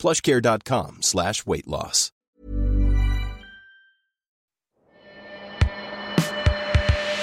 plushcare.com slash weight loss.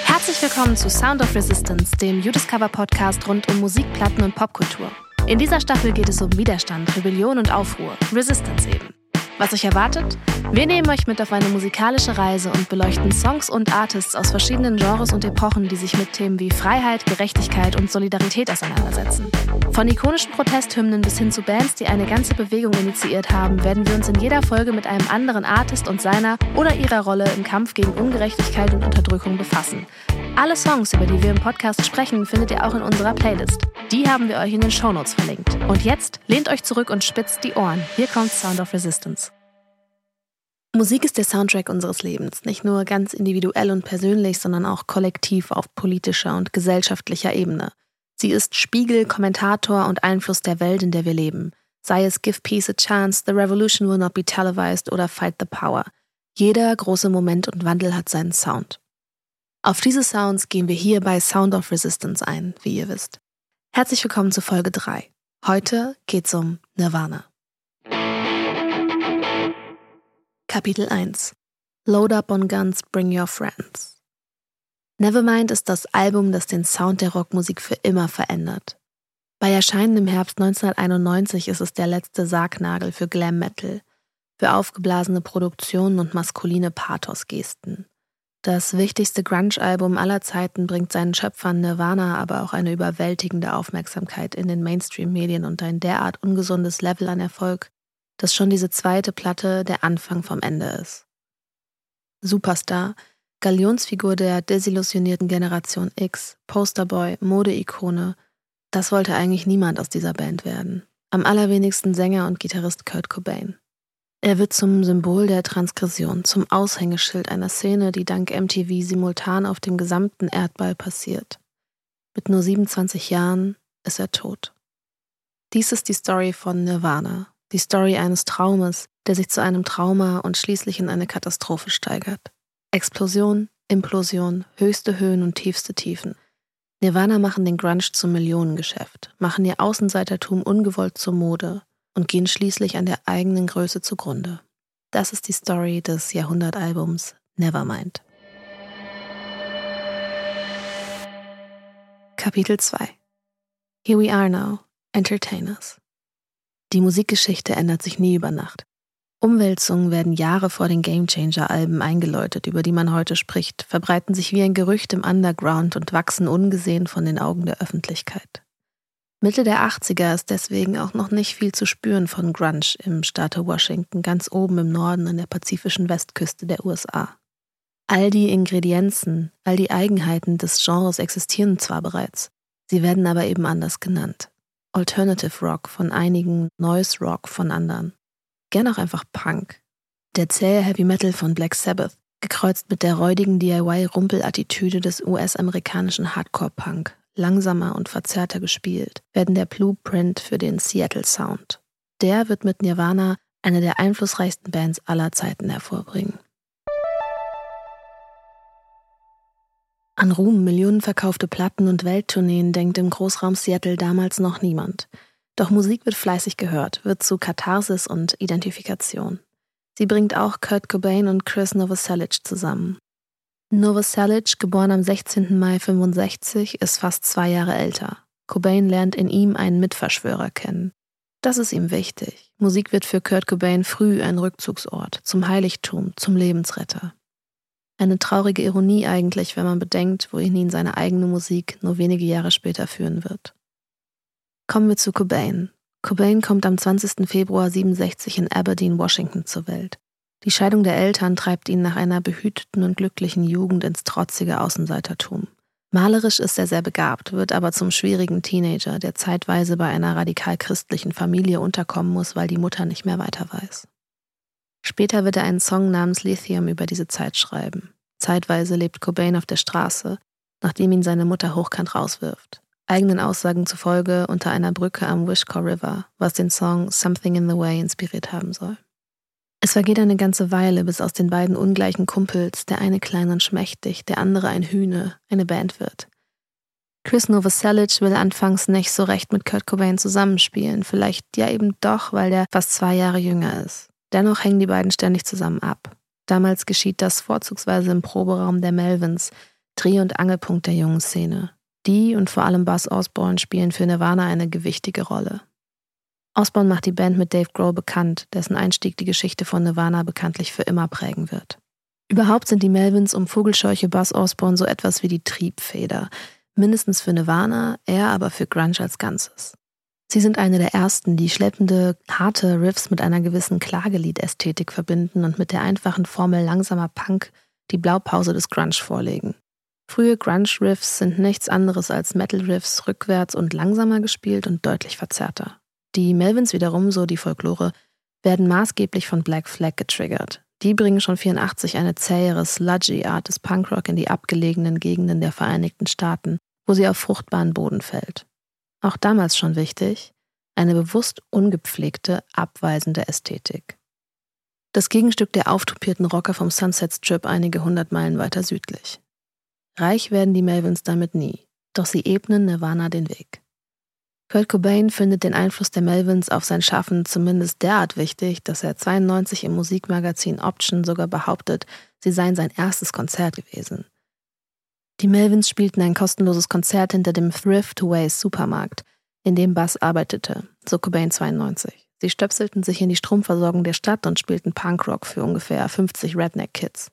Herzlich willkommen zu Sound of Resistance, dem Judiscover-Podcast rund um Musik, Platten und Popkultur. In dieser Staffel geht es um Widerstand, Rebellion und Aufruhr, Resistance eben. Was euch erwartet? Wir nehmen euch mit auf eine musikalische Reise und beleuchten Songs und Artists aus verschiedenen Genres und Epochen, die sich mit Themen wie Freiheit, Gerechtigkeit und Solidarität auseinandersetzen. Von ikonischen Protesthymnen bis hin zu Bands, die eine ganze Bewegung initiiert haben, werden wir uns in jeder Folge mit einem anderen Artist und seiner oder ihrer Rolle im Kampf gegen Ungerechtigkeit und Unterdrückung befassen. Alle Songs, über die wir im Podcast sprechen, findet ihr auch in unserer Playlist. Die haben wir euch in den Shownotes verlinkt. Und jetzt lehnt euch zurück und spitzt die Ohren. Hier kommt Sound of Resistance. Musik ist der Soundtrack unseres Lebens, nicht nur ganz individuell und persönlich, sondern auch kollektiv auf politischer und gesellschaftlicher Ebene. Sie ist Spiegel, Kommentator und Einfluss der Welt, in der wir leben. Sei es Give Peace a Chance, The Revolution Will Not Be Televised oder Fight the Power. Jeder große Moment und Wandel hat seinen Sound. Auf diese Sounds gehen wir hier bei Sound of Resistance ein, wie ihr wisst. Herzlich willkommen zu Folge 3. Heute geht's um Nirvana. Kapitel 1 Load Up on Guns, Bring Your Friends Nevermind ist das Album, das den Sound der Rockmusik für immer verändert. Bei Erscheinen im Herbst 1991 ist es der letzte Sargnagel für Glam Metal, für aufgeblasene Produktionen und maskuline Pathos-Gesten. Das wichtigste Grunge-Album aller Zeiten bringt seinen Schöpfern Nirvana aber auch eine überwältigende Aufmerksamkeit in den Mainstream-Medien und ein derart ungesundes Level an Erfolg, dass schon diese zweite Platte der Anfang vom Ende ist. Superstar, Galionsfigur der desillusionierten Generation X, Posterboy, Modeikone, das wollte eigentlich niemand aus dieser Band werden. Am allerwenigsten Sänger und Gitarrist Kurt Cobain. Er wird zum Symbol der Transgression, zum Aushängeschild einer Szene, die dank MTV simultan auf dem gesamten Erdball passiert. Mit nur 27 Jahren ist er tot. Dies ist die Story von Nirvana, die Story eines Traumes, der sich zu einem Trauma und schließlich in eine Katastrophe steigert. Explosion, Implosion, höchste Höhen und tiefste Tiefen. Nirvana machen den Grunge zum Millionengeschäft, machen ihr Außenseitertum ungewollt zur Mode und gehen schließlich an der eigenen Größe zugrunde. Das ist die Story des Jahrhundertalbums Nevermind. Kapitel 2 Here we are now, Entertainers. Die Musikgeschichte ändert sich nie über Nacht. Umwälzungen werden Jahre vor den Gamechanger-Alben eingeläutet, über die man heute spricht, verbreiten sich wie ein Gerücht im Underground und wachsen ungesehen von den Augen der Öffentlichkeit. Mitte der 80er ist deswegen auch noch nicht viel zu spüren von Grunge im Staate Washington, ganz oben im Norden an der pazifischen Westküste der USA. All die Ingredienzen, all die Eigenheiten des Genres existieren zwar bereits, sie werden aber eben anders genannt. Alternative Rock von einigen, Noise Rock von anderen. Gern auch einfach Punk. Der zähe Heavy Metal von Black Sabbath, gekreuzt mit der räudigen DIY-Rumpelattitüde des US-amerikanischen Hardcore-Punk, langsamer und verzerrter gespielt, werden der Blueprint für den Seattle Sound. Der wird mit Nirvana eine der einflussreichsten Bands aller Zeiten hervorbringen. An Ruhm, Millionen verkaufte Platten und Welttourneen denkt im Großraum Seattle damals noch niemand. Doch Musik wird fleißig gehört, wird zu Katharsis und Identifikation. Sie bringt auch Kurt Cobain und Chris Novoselic zusammen. Novoselic, geboren am 16. Mai 65, ist fast zwei Jahre älter. Cobain lernt in ihm einen Mitverschwörer kennen. Das ist ihm wichtig. Musik wird für Kurt Cobain früh ein Rückzugsort, zum Heiligtum, zum Lebensretter. Eine traurige Ironie eigentlich, wenn man bedenkt, wohin ihn seine eigene Musik nur wenige Jahre später führen wird. Kommen wir zu Cobain. Cobain kommt am 20. Februar 67 in Aberdeen, Washington zur Welt. Die Scheidung der Eltern treibt ihn nach einer behüteten und glücklichen Jugend ins trotzige Außenseitertum. Malerisch ist er sehr begabt, wird aber zum schwierigen Teenager, der zeitweise bei einer radikal christlichen Familie unterkommen muss, weil die Mutter nicht mehr weiter weiß. Später wird er einen Song namens Lithium über diese Zeit schreiben. Zeitweise lebt Cobain auf der Straße, nachdem ihn seine Mutter hochkant rauswirft. Eigenen Aussagen zufolge unter einer Brücke am Wishkor River, was den Song Something in the Way inspiriert haben soll. Es vergeht eine ganze Weile, bis aus den beiden ungleichen Kumpels der eine klein und schmächtig, der andere ein Hühne, eine Band wird. Chris Novoselic will anfangs nicht so recht mit Kurt Cobain zusammenspielen, vielleicht ja eben doch, weil der fast zwei Jahre jünger ist. Dennoch hängen die beiden ständig zusammen ab. Damals geschieht das vorzugsweise im Proberaum der Melvins, Dreh- und Angelpunkt der jungen Szene. Die und vor allem Buzz Osborne spielen für Nirvana eine gewichtige Rolle. Osborne macht die Band mit Dave Grohl bekannt, dessen Einstieg die Geschichte von Nirvana bekanntlich für immer prägen wird. Überhaupt sind die Melvins um Vogelscheuche Buzz Osborne so etwas wie die Triebfeder, mindestens für Nirvana, er aber für Grunge als Ganzes. Sie sind eine der ersten, die schleppende, harte Riffs mit einer gewissen Klagelied-Ästhetik verbinden und mit der einfachen Formel langsamer Punk die Blaupause des Grunge vorlegen. Frühe Grunge-Riffs sind nichts anderes als Metal-Riffs rückwärts und langsamer gespielt und deutlich verzerrter. Die Melvins wiederum, so die Folklore, werden maßgeblich von Black Flag getriggert. Die bringen schon 84 eine zähere, sludgy Art des Punkrock in die abgelegenen Gegenden der Vereinigten Staaten, wo sie auf fruchtbaren Boden fällt. Auch damals schon wichtig, eine bewusst ungepflegte, abweisende Ästhetik. Das Gegenstück der auftupierten Rocker vom Sunset Strip einige hundert Meilen weiter südlich. Reich werden die Melvins damit nie, doch sie ebnen Nirvana den Weg. Kurt Cobain findet den Einfluss der Melvins auf sein Schaffen zumindest derart wichtig, dass er 92 im Musikmagazin Option sogar behauptet, sie seien sein erstes Konzert gewesen. Die Melvins spielten ein kostenloses Konzert hinter dem Thrift Ways Supermarkt, in dem Bass arbeitete, so Cobain 92. Sie stöpselten sich in die Stromversorgung der Stadt und spielten Punkrock für ungefähr 50 Redneck-Kids.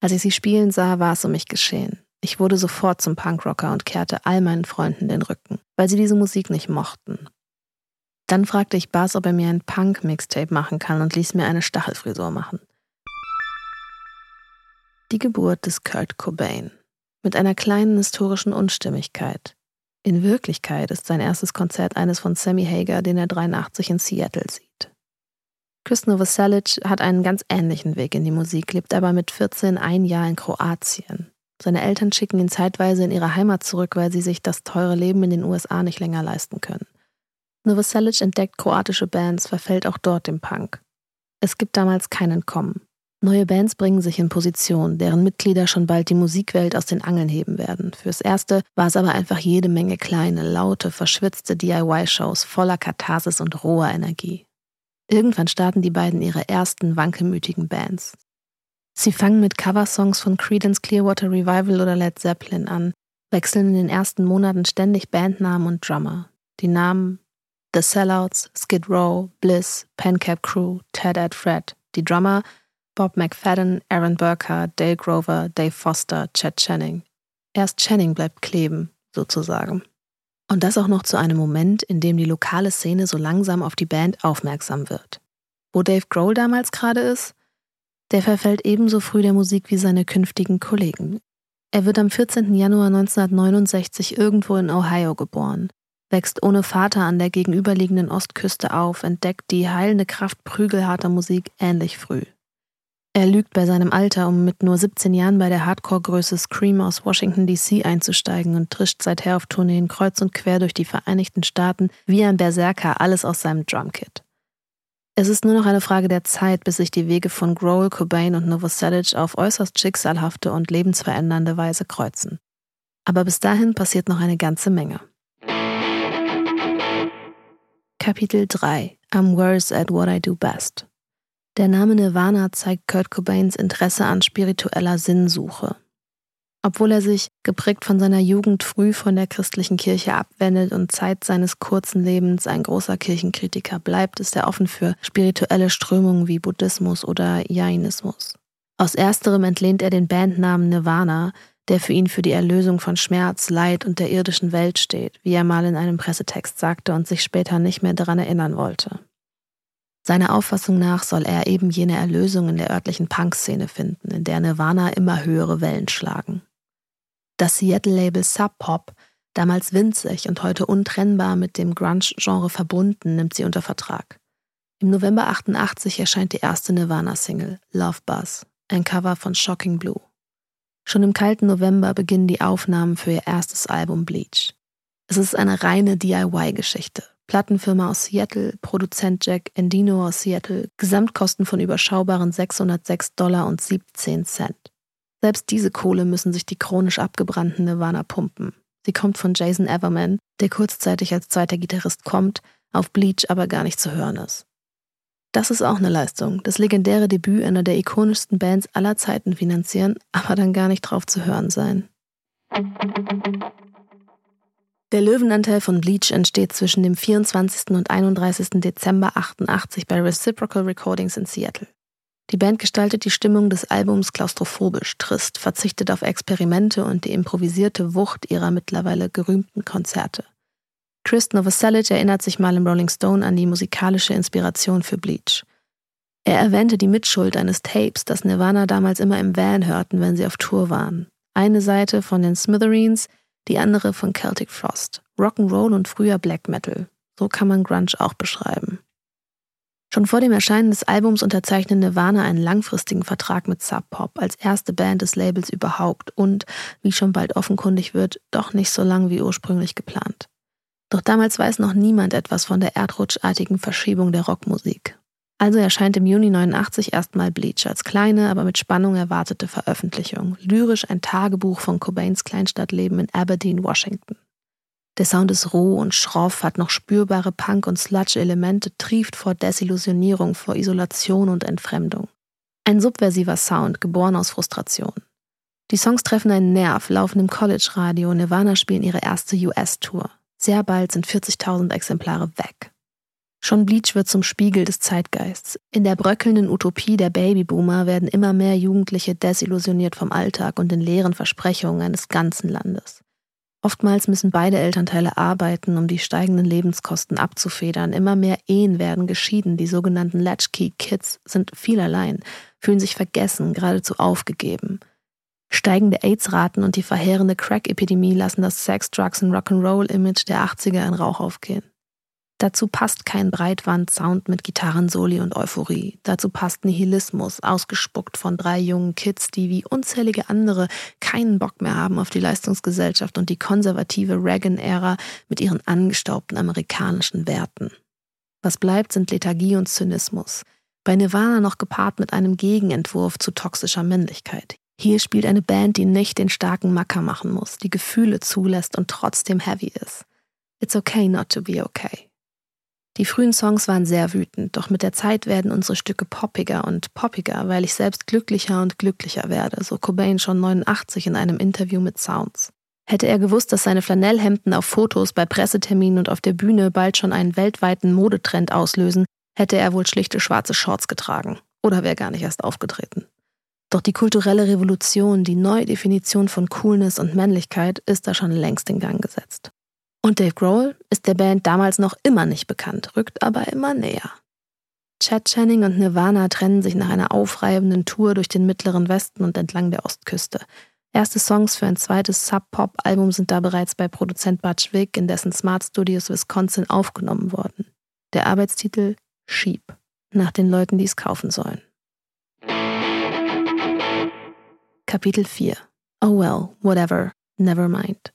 Als ich sie spielen sah, war es um mich geschehen. Ich wurde sofort zum Punkrocker und kehrte all meinen Freunden den Rücken, weil sie diese Musik nicht mochten. Dann fragte ich Bas, ob er mir ein Punk-Mixtape machen kann und ließ mir eine Stachelfrisur machen. Die Geburt des Kurt Cobain. Mit einer kleinen historischen Unstimmigkeit. In Wirklichkeit ist sein erstes Konzert eines von Sammy Hager, den er 83 in Seattle sieht. Chris Novoselic hat einen ganz ähnlichen Weg in die Musik, lebt aber mit 14 ein Jahr in Kroatien. Seine Eltern schicken ihn zeitweise in ihre Heimat zurück, weil sie sich das teure Leben in den USA nicht länger leisten können. Novoselic entdeckt kroatische Bands, verfällt auch dort dem Punk. Es gibt damals kein Entkommen. Neue Bands bringen sich in Position, deren Mitglieder schon bald die Musikwelt aus den Angeln heben werden. Fürs Erste war es aber einfach jede Menge kleine, laute, verschwitzte DIY-Shows voller Katharsis und roher Energie. Irgendwann starten die beiden ihre ersten wankelmütigen Bands. Sie fangen mit Coversongs von Creedence Clearwater Revival oder Led Zeppelin an, wechseln in den ersten Monaten ständig Bandnamen und Drummer. Die Namen The Sellouts, Skid Row, Bliss, Pencap Crew, Ted Ed Fred. Die Drummer Bob McFadden, Aaron Burker, Dale Grover, Dave Foster, Chad Channing. Erst Channing bleibt kleben, sozusagen. Und das auch noch zu einem Moment, in dem die lokale Szene so langsam auf die Band aufmerksam wird. Wo Dave Grohl damals gerade ist, der verfällt ebenso früh der Musik wie seine künftigen Kollegen. Er wird am 14. Januar 1969 irgendwo in Ohio geboren, wächst ohne Vater an der gegenüberliegenden Ostküste auf, entdeckt die heilende Kraft prügelharter Musik ähnlich früh. Er lügt bei seinem Alter, um mit nur 17 Jahren bei der Hardcore-Größe Scream aus Washington DC einzusteigen und trischt seither auf Tourneen kreuz und quer durch die Vereinigten Staaten wie ein Berserker alles aus seinem Drumkit. Es ist nur noch eine Frage der Zeit, bis sich die Wege von Grohl, Cobain und Novoselic auf äußerst schicksalhafte und lebensverändernde Weise kreuzen. Aber bis dahin passiert noch eine ganze Menge. Kapitel 3 I'm worse at what I do best. Der Name Nirvana zeigt Kurt Cobains Interesse an spiritueller Sinnsuche. Obwohl er sich, geprägt von seiner Jugend, früh von der christlichen Kirche abwendet und Zeit seines kurzen Lebens ein großer Kirchenkritiker bleibt, ist er offen für spirituelle Strömungen wie Buddhismus oder Jainismus. Aus ersterem entlehnt er den Bandnamen Nirvana, der für ihn für die Erlösung von Schmerz, Leid und der irdischen Welt steht, wie er mal in einem Pressetext sagte und sich später nicht mehr daran erinnern wollte. Seiner Auffassung nach soll er eben jene Erlösung in der örtlichen Punk-Szene finden, in der Nirvana immer höhere Wellen schlagen. Das Seattle-Label Sub Pop, damals winzig und heute untrennbar mit dem Grunge-Genre verbunden, nimmt sie unter Vertrag. Im November 88 erscheint die erste Nirvana-Single, Love Buzz, ein Cover von Shocking Blue. Schon im kalten November beginnen die Aufnahmen für ihr erstes Album Bleach. Es ist eine reine DIY-Geschichte. Plattenfirma aus Seattle, Produzent Jack Endino aus Seattle, Gesamtkosten von überschaubaren 606 Dollar und 17 Cent. Selbst diese Kohle müssen sich die chronisch abgebrannten Nirvana pumpen. Sie kommt von Jason Everman, der kurzzeitig als zweiter Gitarrist kommt, auf Bleach aber gar nicht zu hören ist. Das ist auch eine Leistung, das legendäre Debüt einer der ikonischsten Bands aller Zeiten finanzieren, aber dann gar nicht drauf zu hören sein. Der Löwenanteil von Bleach entsteht zwischen dem 24. und 31. Dezember 88 bei Reciprocal Recordings in Seattle. Die Band gestaltet die Stimmung des Albums klaustrophobisch, trist, verzichtet auf Experimente und die improvisierte Wucht ihrer mittlerweile gerühmten Konzerte. Chris Novoselic erinnert sich mal im Rolling Stone an die musikalische Inspiration für Bleach. Er erwähnte die Mitschuld eines Tapes, das Nirvana damals immer im Van hörten, wenn sie auf Tour waren. Eine Seite von den Smithereens, die andere von Celtic Frost. Rock'n'Roll und früher Black Metal. So kann man Grunge auch beschreiben. Schon vor dem Erscheinen des Albums unterzeichnet Nirvana einen langfristigen Vertrag mit Sub Pop als erste Band des Labels überhaupt und, wie schon bald offenkundig wird, doch nicht so lang wie ursprünglich geplant. Doch damals weiß noch niemand etwas von der erdrutschartigen Verschiebung der Rockmusik. Also erscheint im Juni 89 erstmal Bleach als kleine, aber mit Spannung erwartete Veröffentlichung. Lyrisch ein Tagebuch von Cobains Kleinstadtleben in Aberdeen, Washington. Der Sound ist roh und schroff, hat noch spürbare Punk- und Sludge-Elemente, trieft vor Desillusionierung, vor Isolation und Entfremdung. Ein subversiver Sound, geboren aus Frustration. Die Songs treffen einen Nerv, laufen im College-Radio, Nirvana spielen ihre erste US-Tour. Sehr bald sind 40.000 Exemplare weg. Schon Bleach wird zum Spiegel des Zeitgeists. In der bröckelnden Utopie der Babyboomer werden immer mehr Jugendliche desillusioniert vom Alltag und den leeren Versprechungen eines ganzen Landes. Oftmals müssen beide Elternteile arbeiten, um die steigenden Lebenskosten abzufedern. Immer mehr Ehen werden geschieden. Die sogenannten Latchkey Kids sind viel allein, fühlen sich vergessen, geradezu aufgegeben. Steigende AIDS-Raten und die verheerende Crack-Epidemie lassen das Sex, Drugs und Rock'n'Roll-Image der 80er in Rauch aufgehen. Dazu passt kein Breitwand-Sound mit Gitarrensoli und Euphorie. Dazu passt Nihilismus, ausgespuckt von drei jungen Kids, die wie unzählige andere keinen Bock mehr haben auf die Leistungsgesellschaft und die konservative Reagan-Ära mit ihren angestaubten amerikanischen Werten. Was bleibt, sind Lethargie und Zynismus. Bei Nirvana noch gepaart mit einem Gegenentwurf zu toxischer Männlichkeit. Hier spielt eine Band, die nicht den starken Macker machen muss, die Gefühle zulässt und trotzdem heavy ist. It's okay not to be okay. Die frühen Songs waren sehr wütend, doch mit der Zeit werden unsere Stücke poppiger und poppiger, weil ich selbst glücklicher und glücklicher werde, so Cobain schon 89 in einem Interview mit Sounds. Hätte er gewusst, dass seine Flanellhemden auf Fotos, bei Presseterminen und auf der Bühne bald schon einen weltweiten Modetrend auslösen, hätte er wohl schlichte schwarze Shorts getragen oder wäre gar nicht erst aufgetreten. Doch die kulturelle Revolution, die Neudefinition von Coolness und Männlichkeit ist da schon längst in Gang gesetzt. Und Dave Grohl ist der Band damals noch immer nicht bekannt, rückt aber immer näher. Chad Channing und Nirvana trennen sich nach einer aufreibenden Tour durch den mittleren Westen und entlang der Ostküste. Erste Songs für ein zweites Sub-Pop-Album sind da bereits bei Produzent Butch Vig in dessen Smart Studios Wisconsin aufgenommen worden. Der Arbeitstitel Sheep, nach den Leuten, die es kaufen sollen. Kapitel 4 Oh well, whatever, never mind.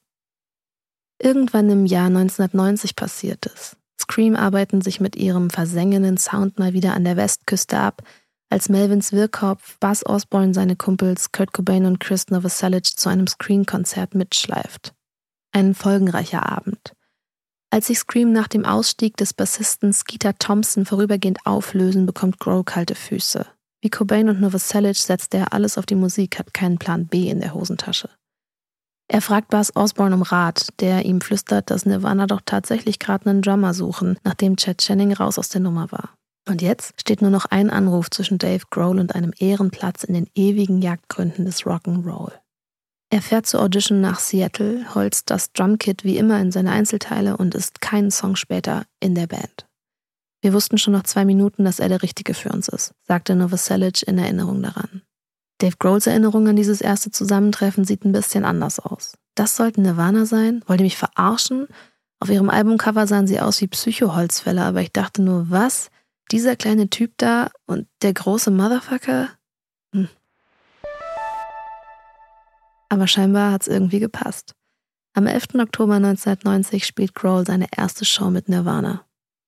Irgendwann im Jahr 1990 passiert es. Scream arbeiten sich mit ihrem versengenden Sound mal wieder an der Westküste ab, als Melvins Wirrkopf Buzz Osborne seine Kumpels Kurt Cobain und Chris Novoselic zu einem Scream-Konzert mitschleift. Ein folgenreicher Abend. Als sich Scream nach dem Ausstieg des Bassisten Skeeter Thompson vorübergehend auflösen, bekommt Grohl kalte Füße. Wie Cobain und Novoselic setzt er alles auf die Musik, hat keinen Plan B in der Hosentasche. Er fragt Buzz Osborne um Rat, der ihm flüstert, dass Nirvana doch tatsächlich gerade einen Drummer suchen, nachdem Chad Channing raus aus der Nummer war. Und jetzt steht nur noch ein Anruf zwischen Dave Grohl und einem Ehrenplatz in den ewigen Jagdgründen des Rock'n'Roll. Er fährt zur Audition nach Seattle, holzt das Drumkit wie immer in seine Einzelteile und ist keinen Song später in der Band. Wir wussten schon nach zwei Minuten, dass er der Richtige für uns ist, sagte Novoselic in Erinnerung daran. Dave Grohls Erinnerung an dieses erste Zusammentreffen sieht ein bisschen anders aus. Das sollten Nirvana sein? Wollt ihr mich verarschen? Auf ihrem Albumcover sahen sie aus wie Psychoholzfäller, aber ich dachte nur, was? Dieser kleine Typ da und der große Motherfucker? Hm. Aber scheinbar hat's irgendwie gepasst. Am 11. Oktober 1990 spielt Grohl seine erste Show mit Nirvana.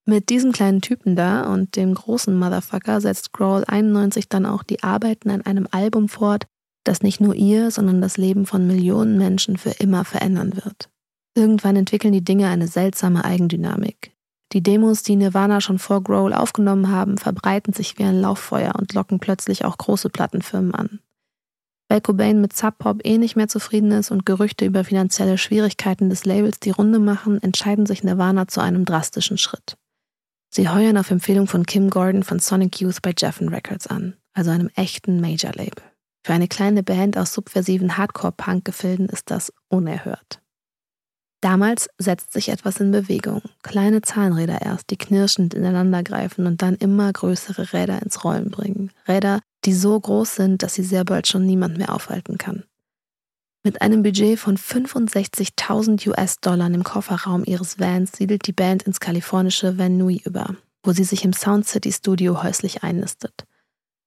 Mit diesem kleinen Typen da und dem großen Motherfucker setzt Grohl 91 dann auch die Arbeiten an einem Album fort, das nicht nur ihr, sondern das Leben von Millionen Menschen für immer verändern wird. Irgendwann entwickeln die Dinge eine seltsame Eigendynamik. Die Demos, die Nirvana schon vor Grohl aufgenommen haben, verbreiten sich wie ein Lauffeuer und locken plötzlich auch große Plattenfirmen an. Weil Cobain mit Sub Pop eh nicht mehr zufrieden ist und Gerüchte über finanzielle Schwierigkeiten des Labels die Runde machen, entscheiden sich Nirvana zu einem drastischen Schritt. Sie heuern auf Empfehlung von Kim Gordon von Sonic Youth bei Jeffen Records an, also einem echten Major-Label. Für eine kleine Band aus subversiven Hardcore-Punk-Gefilden ist das unerhört. Damals setzt sich etwas in Bewegung. Kleine Zahnräder erst, die knirschend ineinandergreifen und dann immer größere Räder ins Rollen bringen. Räder, die so groß sind, dass sie sehr bald schon niemand mehr aufhalten kann. Mit einem Budget von 65.000 US-Dollar im Kofferraum ihres Vans siedelt die Band ins kalifornische Van Nuys über, wo sie sich im Sound City Studio häuslich einnistet.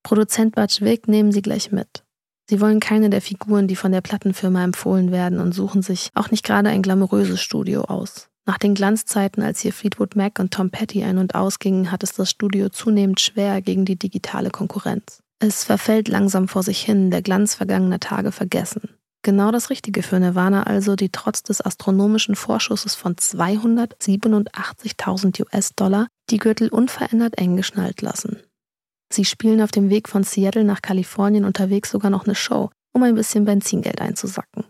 Produzent Butch Vig nehmen sie gleich mit. Sie wollen keine der Figuren, die von der Plattenfirma empfohlen werden und suchen sich auch nicht gerade ein glamouröses Studio aus. Nach den Glanzzeiten, als hier Fleetwood Mac und Tom Petty ein- und ausgingen, hat es das Studio zunehmend schwer gegen die digitale Konkurrenz. Es verfällt langsam vor sich hin, der Glanz vergangener Tage vergessen. Genau das Richtige für Nirvana also, die trotz des astronomischen Vorschusses von 287.000 US-Dollar die Gürtel unverändert eng geschnallt lassen. Sie spielen auf dem Weg von Seattle nach Kalifornien unterwegs sogar noch eine Show, um ein bisschen Benzingeld einzusacken.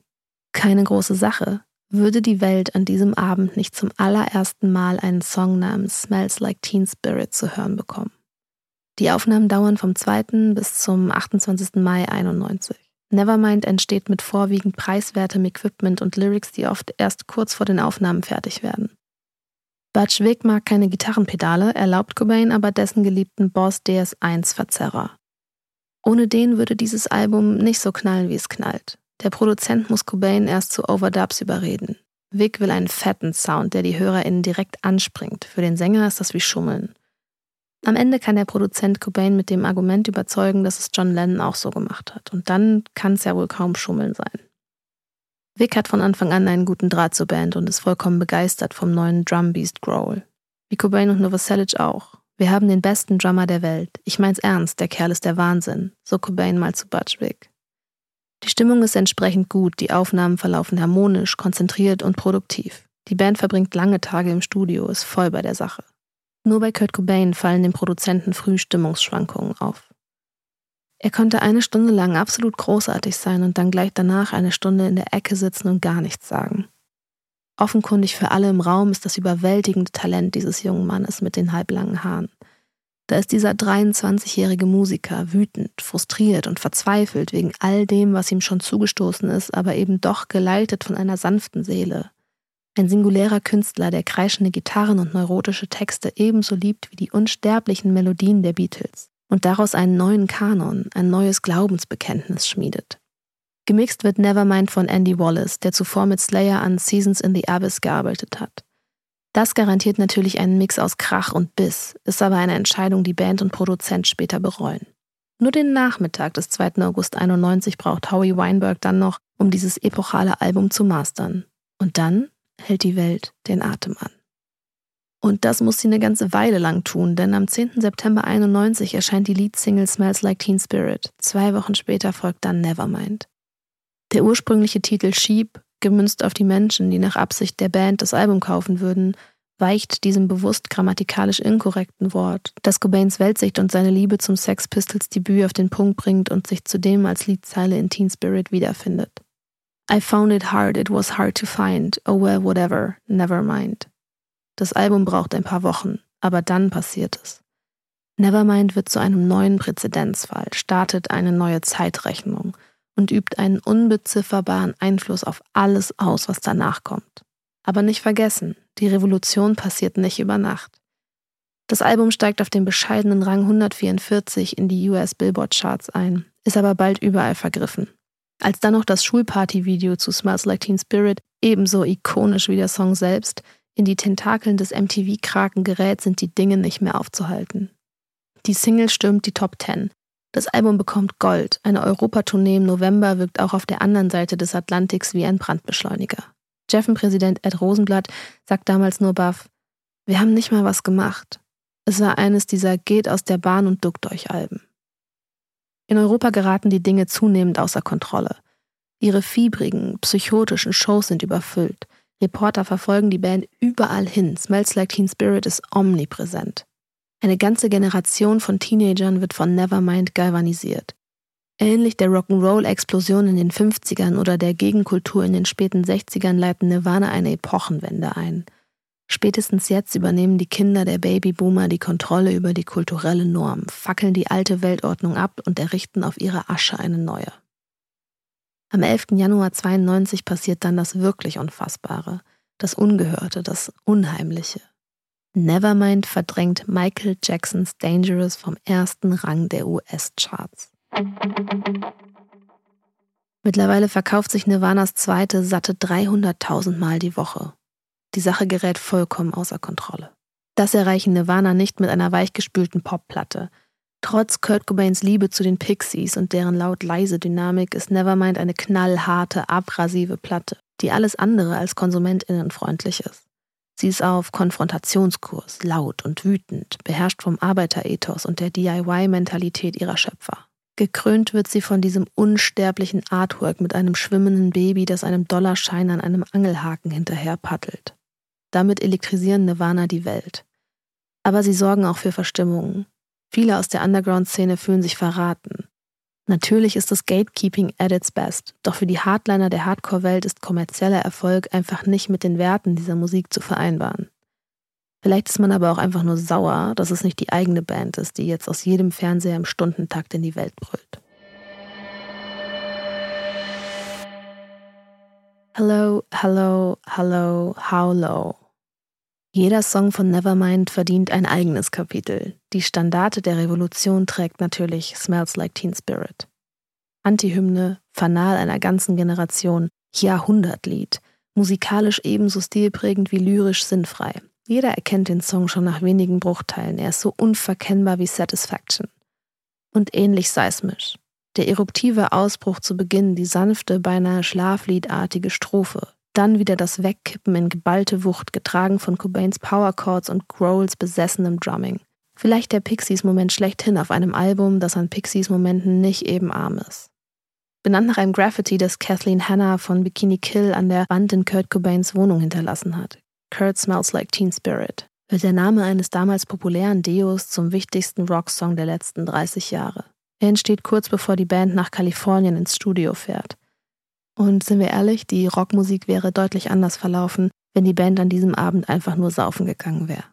Keine große Sache, würde die Welt an diesem Abend nicht zum allerersten Mal einen Song namens Smells Like Teen Spirit zu hören bekommen. Die Aufnahmen dauern vom 2. bis zum 28. Mai 91. Nevermind entsteht mit vorwiegend preiswertem Equipment und Lyrics, die oft erst kurz vor den Aufnahmen fertig werden. Butch Vig mag keine Gitarrenpedale, erlaubt Cobain aber dessen geliebten Boss DS1-Verzerrer. Ohne den würde dieses Album nicht so knallen, wie es knallt. Der Produzent muss Cobain erst zu Overdubs überreden. Vic will einen fetten Sound, der die HörerInnen direkt anspringt. Für den Sänger ist das wie Schummeln. Am Ende kann der Produzent Cobain mit dem Argument überzeugen, dass es John Lennon auch so gemacht hat. Und dann kann es ja wohl kaum Schummeln sein. Vic hat von Anfang an einen guten Draht zur Band und ist vollkommen begeistert vom neuen Drumbeast Growl. Wie Cobain und Novoselic auch. Wir haben den besten Drummer der Welt. Ich mein's ernst, der Kerl ist der Wahnsinn, so Cobain mal zu Butch Vig. Die Stimmung ist entsprechend gut, die Aufnahmen verlaufen harmonisch, konzentriert und produktiv. Die Band verbringt lange Tage im Studio, ist voll bei der Sache. Nur bei Kurt Cobain fallen dem Produzenten früh Stimmungsschwankungen auf. Er konnte eine Stunde lang absolut großartig sein und dann gleich danach eine Stunde in der Ecke sitzen und gar nichts sagen. Offenkundig für alle im Raum ist das überwältigende Talent dieses jungen Mannes mit den halblangen Haaren. Da ist dieser 23-jährige Musiker wütend, frustriert und verzweifelt wegen all dem, was ihm schon zugestoßen ist, aber eben doch geleitet von einer sanften Seele. Ein singulärer Künstler, der kreischende Gitarren und neurotische Texte ebenso liebt wie die unsterblichen Melodien der Beatles und daraus einen neuen Kanon, ein neues Glaubensbekenntnis schmiedet. Gemixt wird Nevermind von Andy Wallace, der zuvor mit Slayer an Seasons in the Abyss gearbeitet hat. Das garantiert natürlich einen Mix aus Krach und Biss, ist aber eine Entscheidung, die Band und Produzent später bereuen. Nur den Nachmittag des 2. August 91 braucht Howie Weinberg dann noch, um dieses epochale Album zu mastern. Und dann hält die Welt den Atem an. Und das muss sie eine ganze Weile lang tun, denn am 10. September 91 erscheint die Leadsingle Smells Like Teen Spirit. Zwei Wochen später folgt dann Nevermind. Der ursprüngliche Titel Sheep, gemünzt auf die Menschen, die nach Absicht der Band das Album kaufen würden, weicht diesem bewusst grammatikalisch inkorrekten Wort, das Cobains Weltsicht und seine Liebe zum Sex Pistols Debüt auf den Punkt bringt und sich zudem als Liedzeile in Teen Spirit wiederfindet. I found it hard, it was hard to find, oh well, whatever, never mind. Das Album braucht ein paar Wochen, aber dann passiert es. Nevermind wird zu einem neuen Präzedenzfall, startet eine neue Zeitrechnung und übt einen unbezifferbaren Einfluss auf alles aus, was danach kommt. Aber nicht vergessen, die Revolution passiert nicht über Nacht. Das Album steigt auf den bescheidenen Rang 144 in die US Billboard Charts ein, ist aber bald überall vergriffen. Als dann noch das Schulparty-Video zu Smells Like Teen Spirit, ebenso ikonisch wie der Song selbst, in die Tentakeln des MTV-Kraken gerät, sind die Dinge nicht mehr aufzuhalten. Die Single stürmt die Top 10. Das Album bekommt Gold. Eine Europatournee im November wirkt auch auf der anderen Seite des Atlantiks wie ein Brandbeschleuniger. Jeffen-Präsident Ed Rosenblatt sagt damals nur baff, wir haben nicht mal was gemacht. Es war eines dieser Geht aus der Bahn und duckt euch Alben. In Europa geraten die Dinge zunehmend außer Kontrolle. Ihre fiebrigen, psychotischen Shows sind überfüllt. Reporter verfolgen die Band überall hin. Smells Like Teen Spirit ist omnipräsent. Eine ganze Generation von Teenagern wird von Nevermind galvanisiert. Ähnlich der Rock'n'Roll-Explosion in den 50ern oder der Gegenkultur in den späten 60ern leiten Nirvana eine Epochenwende ein. Spätestens jetzt übernehmen die Kinder der Babyboomer die Kontrolle über die kulturelle Norm, fackeln die alte Weltordnung ab und errichten auf ihre Asche eine neue. Am 11. Januar 92 passiert dann das wirklich Unfassbare, das Ungehörte, das Unheimliche. Nevermind verdrängt Michael Jacksons Dangerous vom ersten Rang der US-Charts. Mittlerweile verkauft sich Nirvanas zweite satte 300.000 Mal die Woche. Die Sache gerät vollkommen außer Kontrolle. Das erreichen Nirvana nicht mit einer weichgespülten Popplatte. Trotz Kurt Cobains Liebe zu den Pixies und deren laut-leise Dynamik ist Nevermind eine knallharte, abrasive Platte, die alles andere als konsumentinnenfreundlich ist. Sie ist auf Konfrontationskurs, laut und wütend, beherrscht vom Arbeiterethos und der DIY-Mentalität ihrer Schöpfer. Gekrönt wird sie von diesem unsterblichen Artwork mit einem schwimmenden Baby, das einem Dollarschein an einem Angelhaken hinterher paddelt. Damit elektrisieren Nirvana die Welt. Aber sie sorgen auch für Verstimmungen. Viele aus der Underground-Szene fühlen sich verraten. Natürlich ist das Gatekeeping at its best, doch für die Hardliner der Hardcore-Welt ist kommerzieller Erfolg einfach nicht mit den Werten dieser Musik zu vereinbaren. Vielleicht ist man aber auch einfach nur sauer, dass es nicht die eigene Band ist, die jetzt aus jedem Fernseher im Stundentakt in die Welt brüllt. Hello, hello, hello, how low. Jeder Song von Nevermind verdient ein eigenes Kapitel. Die Standarte der Revolution trägt natürlich Smells Like Teen Spirit. Antihymne, Fanal einer ganzen Generation, Jahrhundertlied, musikalisch ebenso stilprägend wie lyrisch sinnfrei. Jeder erkennt den Song schon nach wenigen Bruchteilen, er ist so unverkennbar wie Satisfaction. Und ähnlich seismisch. Der eruptive Ausbruch zu Beginn, die sanfte, beinahe schlafliedartige Strophe, dann wieder das Wegkippen in geballte Wucht, getragen von Cobains Power Chords und Growls besessenem Drumming. Vielleicht der Pixies-Moment schlechthin auf einem Album, das an Pixies-Momenten nicht eben arm ist. Benannt nach einem Graffiti, das Kathleen Hanna von Bikini Kill an der Wand in Kurt Cobains Wohnung hinterlassen hat. Kurt Smells Like Teen Spirit wird der Name eines damals populären Deos zum wichtigsten Rocksong der letzten 30 Jahre. Er entsteht kurz bevor die Band nach Kalifornien ins Studio fährt. Und sind wir ehrlich, die Rockmusik wäre deutlich anders verlaufen, wenn die Band an diesem Abend einfach nur saufen gegangen wäre.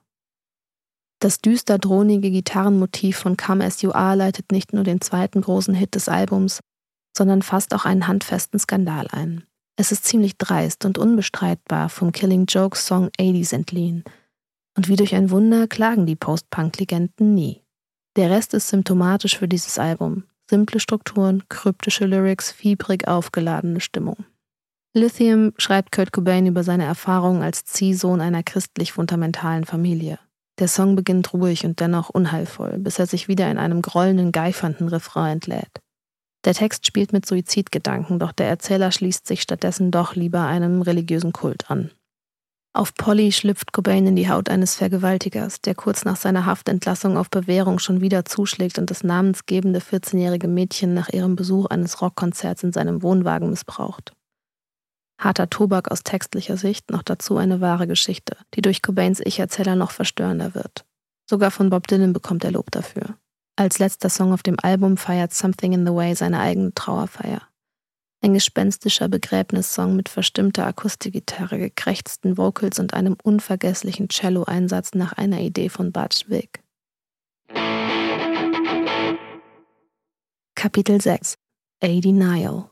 Das düster drohnige Gitarrenmotiv von Come As You Are leitet nicht nur den zweiten großen Hit des Albums, sondern fasst auch einen handfesten Skandal ein. Es ist ziemlich dreist und unbestreitbar vom Killing Joke Song 80s entliehen. Und wie durch ein Wunder klagen die Post-Punk-Legenden nie. Der Rest ist symptomatisch für dieses Album. Simple Strukturen, kryptische Lyrics, fiebrig aufgeladene Stimmung. Lithium schreibt Kurt Cobain über seine Erfahrungen als Ziehsohn einer christlich-fundamentalen Familie. Der Song beginnt ruhig und dennoch unheilvoll, bis er sich wieder in einem grollenden, geifernden Refrain entlädt. Der Text spielt mit Suizidgedanken, doch der Erzähler schließt sich stattdessen doch lieber einem religiösen Kult an. Auf Polly schlüpft Cobain in die Haut eines Vergewaltigers, der kurz nach seiner Haftentlassung auf Bewährung schon wieder zuschlägt und das namensgebende 14-jährige Mädchen nach ihrem Besuch eines Rockkonzerts in seinem Wohnwagen missbraucht. Harter Tobak aus textlicher Sicht, noch dazu eine wahre Geschichte, die durch Cobains Ich-Erzähler noch verstörender wird. Sogar von Bob Dylan bekommt er Lob dafür. Als letzter Song auf dem Album feiert Something in the Way seine eigene Trauerfeier. Ein gespenstischer Begräbnissong mit verstimmter Akustikgitarre, gekrächzten Vocals und einem unvergesslichen Cello-Einsatz nach einer Idee von Butch Vig. Kapitel 6 A Denial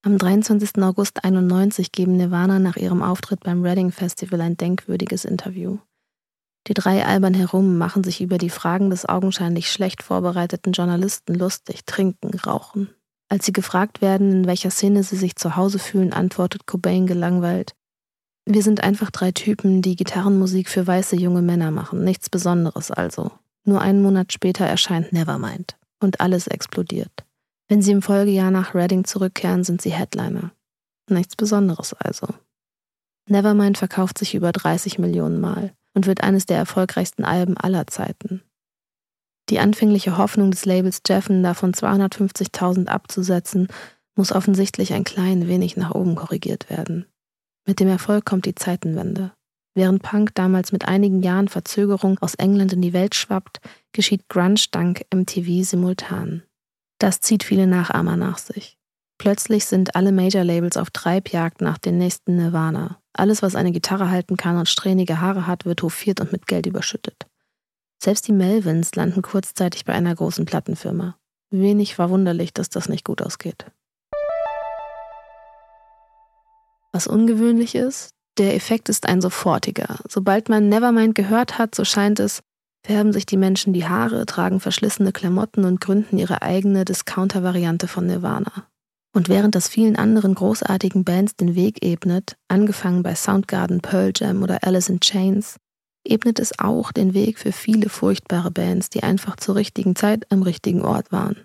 Am 23. August 91 geben Nirvana nach ihrem Auftritt beim Reading Festival ein denkwürdiges Interview. Die drei albern herum, machen sich über die Fragen des augenscheinlich schlecht vorbereiteten Journalisten lustig, trinken, rauchen. Als sie gefragt werden, in welcher Szene sie sich zu Hause fühlen, antwortet Cobain gelangweilt. Wir sind einfach drei Typen, die Gitarrenmusik für weiße junge Männer machen, nichts Besonderes also. Nur einen Monat später erscheint Nevermind und alles explodiert. Wenn sie im Folgejahr nach Reading zurückkehren, sind sie Headliner. Nichts Besonderes also. Nevermind verkauft sich über 30 Millionen Mal und wird eines der erfolgreichsten Alben aller Zeiten. Die anfängliche Hoffnung des Labels Jeffen, davon 250.000 abzusetzen, muss offensichtlich ein klein wenig nach oben korrigiert werden. Mit dem Erfolg kommt die Zeitenwende. Während Punk damals mit einigen Jahren Verzögerung aus England in die Welt schwappt, geschieht Grunge dank MTV simultan. Das zieht viele Nachahmer nach sich. Plötzlich sind alle Major-Labels auf Treibjagd nach den nächsten Nirvana. Alles, was eine Gitarre halten kann und strähnige Haare hat, wird hofiert und mit Geld überschüttet. Selbst die Melvins landen kurzzeitig bei einer großen Plattenfirma. Wenig verwunderlich, dass das nicht gut ausgeht. Was ungewöhnlich ist, der Effekt ist ein sofortiger. Sobald man Nevermind gehört hat, so scheint es, färben sich die Menschen die Haare, tragen verschlissene Klamotten und gründen ihre eigene Discounter-Variante von Nirvana. Und während das vielen anderen großartigen Bands den Weg ebnet, angefangen bei Soundgarden, Pearl Jam oder Alice in Chains, ebnet es auch den Weg für viele furchtbare Bands, die einfach zur richtigen Zeit am richtigen Ort waren.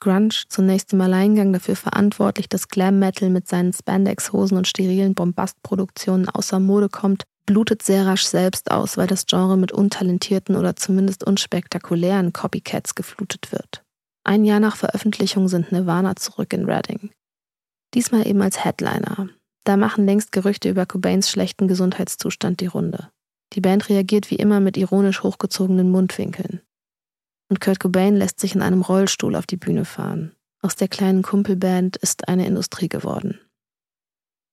Grunge, zunächst im Alleingang dafür verantwortlich, dass Glam Metal mit seinen Spandex-Hosen und sterilen Bombastproduktionen außer Mode kommt, blutet sehr rasch selbst aus, weil das Genre mit untalentierten oder zumindest unspektakulären Copycats geflutet wird. Ein Jahr nach Veröffentlichung sind Nirvana zurück in Reading. Diesmal eben als Headliner. Da machen längst Gerüchte über Cobains schlechten Gesundheitszustand die Runde. Die Band reagiert wie immer mit ironisch hochgezogenen Mundwinkeln. Und Kurt Cobain lässt sich in einem Rollstuhl auf die Bühne fahren. Aus der kleinen Kumpelband ist eine Industrie geworden.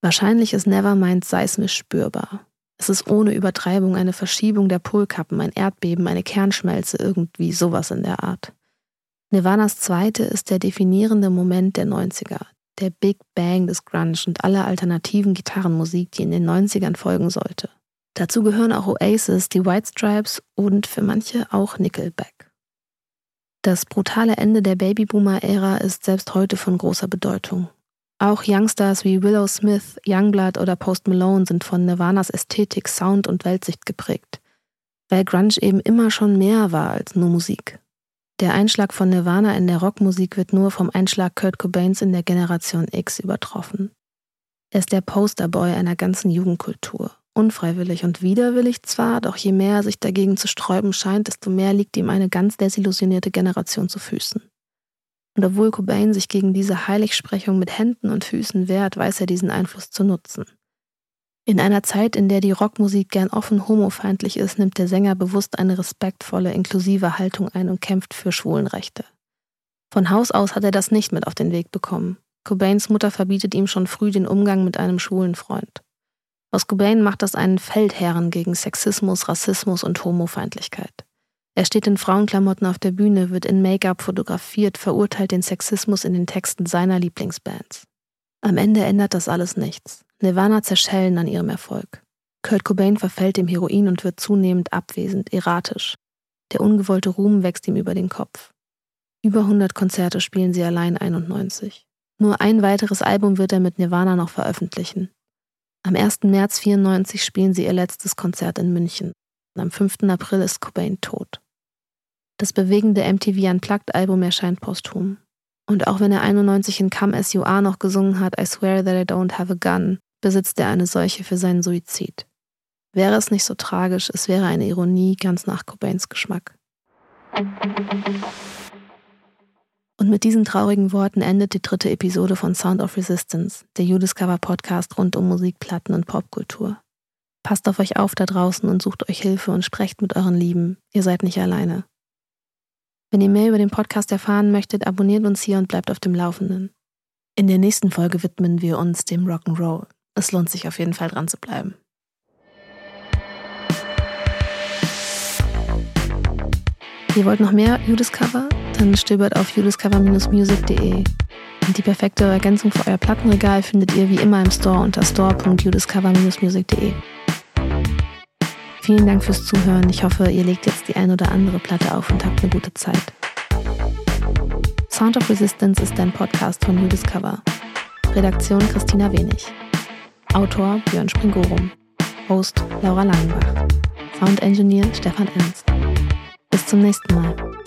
Wahrscheinlich ist Nevermind seismisch spürbar. Es ist ohne Übertreibung eine Verschiebung der Polkappen, ein Erdbeben, eine Kernschmelze, irgendwie sowas in der Art. Nirvanas zweite ist der definierende Moment der 90er, der Big Bang des Grunge und aller alternativen Gitarrenmusik, die in den 90ern folgen sollte. Dazu gehören auch Oasis, die White Stripes und für manche auch Nickelback. Das brutale Ende der Babyboomer-Ära ist selbst heute von großer Bedeutung. Auch Youngstars wie Willow Smith, Youngblood oder Post Malone sind von Nirvanas Ästhetik, Sound und Weltsicht geprägt, weil Grunge eben immer schon mehr war als nur Musik. Der Einschlag von Nirvana in der Rockmusik wird nur vom Einschlag Kurt Cobains in der Generation X übertroffen. Er ist der Posterboy einer ganzen Jugendkultur. Unfreiwillig und widerwillig zwar, doch je mehr er sich dagegen zu sträuben scheint, desto mehr liegt ihm eine ganz desillusionierte Generation zu Füßen. Und obwohl Cobain sich gegen diese Heiligsprechung mit Händen und Füßen wehrt, weiß er diesen Einfluss zu nutzen. In einer Zeit, in der die Rockmusik gern offen homofeindlich ist, nimmt der Sänger bewusst eine respektvolle, inklusive Haltung ein und kämpft für Schwulenrechte. Von Haus aus hat er das nicht mit auf den Weg bekommen. Cobains Mutter verbietet ihm schon früh den Umgang mit einem schwulen Freund. Aus Cobain macht das einen Feldherren gegen Sexismus, Rassismus und Homofeindlichkeit. Er steht in Frauenklamotten auf der Bühne, wird in Make-up fotografiert, verurteilt den Sexismus in den Texten seiner Lieblingsbands. Am Ende ändert das alles nichts. Nirvana zerschellen an ihrem Erfolg. Kurt Cobain verfällt dem Heroin und wird zunehmend abwesend, erratisch. Der ungewollte Ruhm wächst ihm über den Kopf. Über 100 Konzerte spielen sie allein 91. Nur ein weiteres Album wird er mit Nirvana noch veröffentlichen. Am 1. März 94 spielen sie ihr letztes Konzert in München. Am 5. April ist Cobain tot. Das bewegende MTV Unplugged-Album erscheint posthum. Und auch wenn er 91 in Come As You Are noch gesungen hat, I swear that I don't have a gun, besitzt er eine solche für seinen Suizid. Wäre es nicht so tragisch, es wäre eine Ironie ganz nach Cobains Geschmack. Und mit diesen traurigen Worten endet die dritte Episode von Sound of Resistance, der You-Discover Podcast rund um Musik, Platten und Popkultur. Passt auf euch auf da draußen und sucht euch Hilfe und sprecht mit euren Lieben. Ihr seid nicht alleine. Wenn ihr mehr über den Podcast erfahren möchtet, abonniert uns hier und bleibt auf dem Laufenden. In der nächsten Folge widmen wir uns dem Rock'n'Roll. Es lohnt sich auf jeden Fall dran zu bleiben. Ihr wollt noch mehr U-Discover? Dann stöbert auf udiscover-music.de. Und die perfekte Ergänzung für euer Plattenregal findet ihr wie immer im Store unter store.udiscover-music.de. Vielen Dank fürs Zuhören. Ich hoffe, ihr legt jetzt die ein oder andere Platte auf und habt eine gute Zeit. Sound of Resistance ist ein Podcast von Discover. Redaktion Christina Wenig. Autor Björn Springorum. Host Laura Langenbach. Sound Engineer Stefan Ernst. Bis zum nächsten Mal.